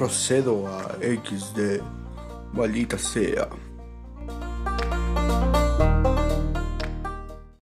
procedo a XD. Maldita sea.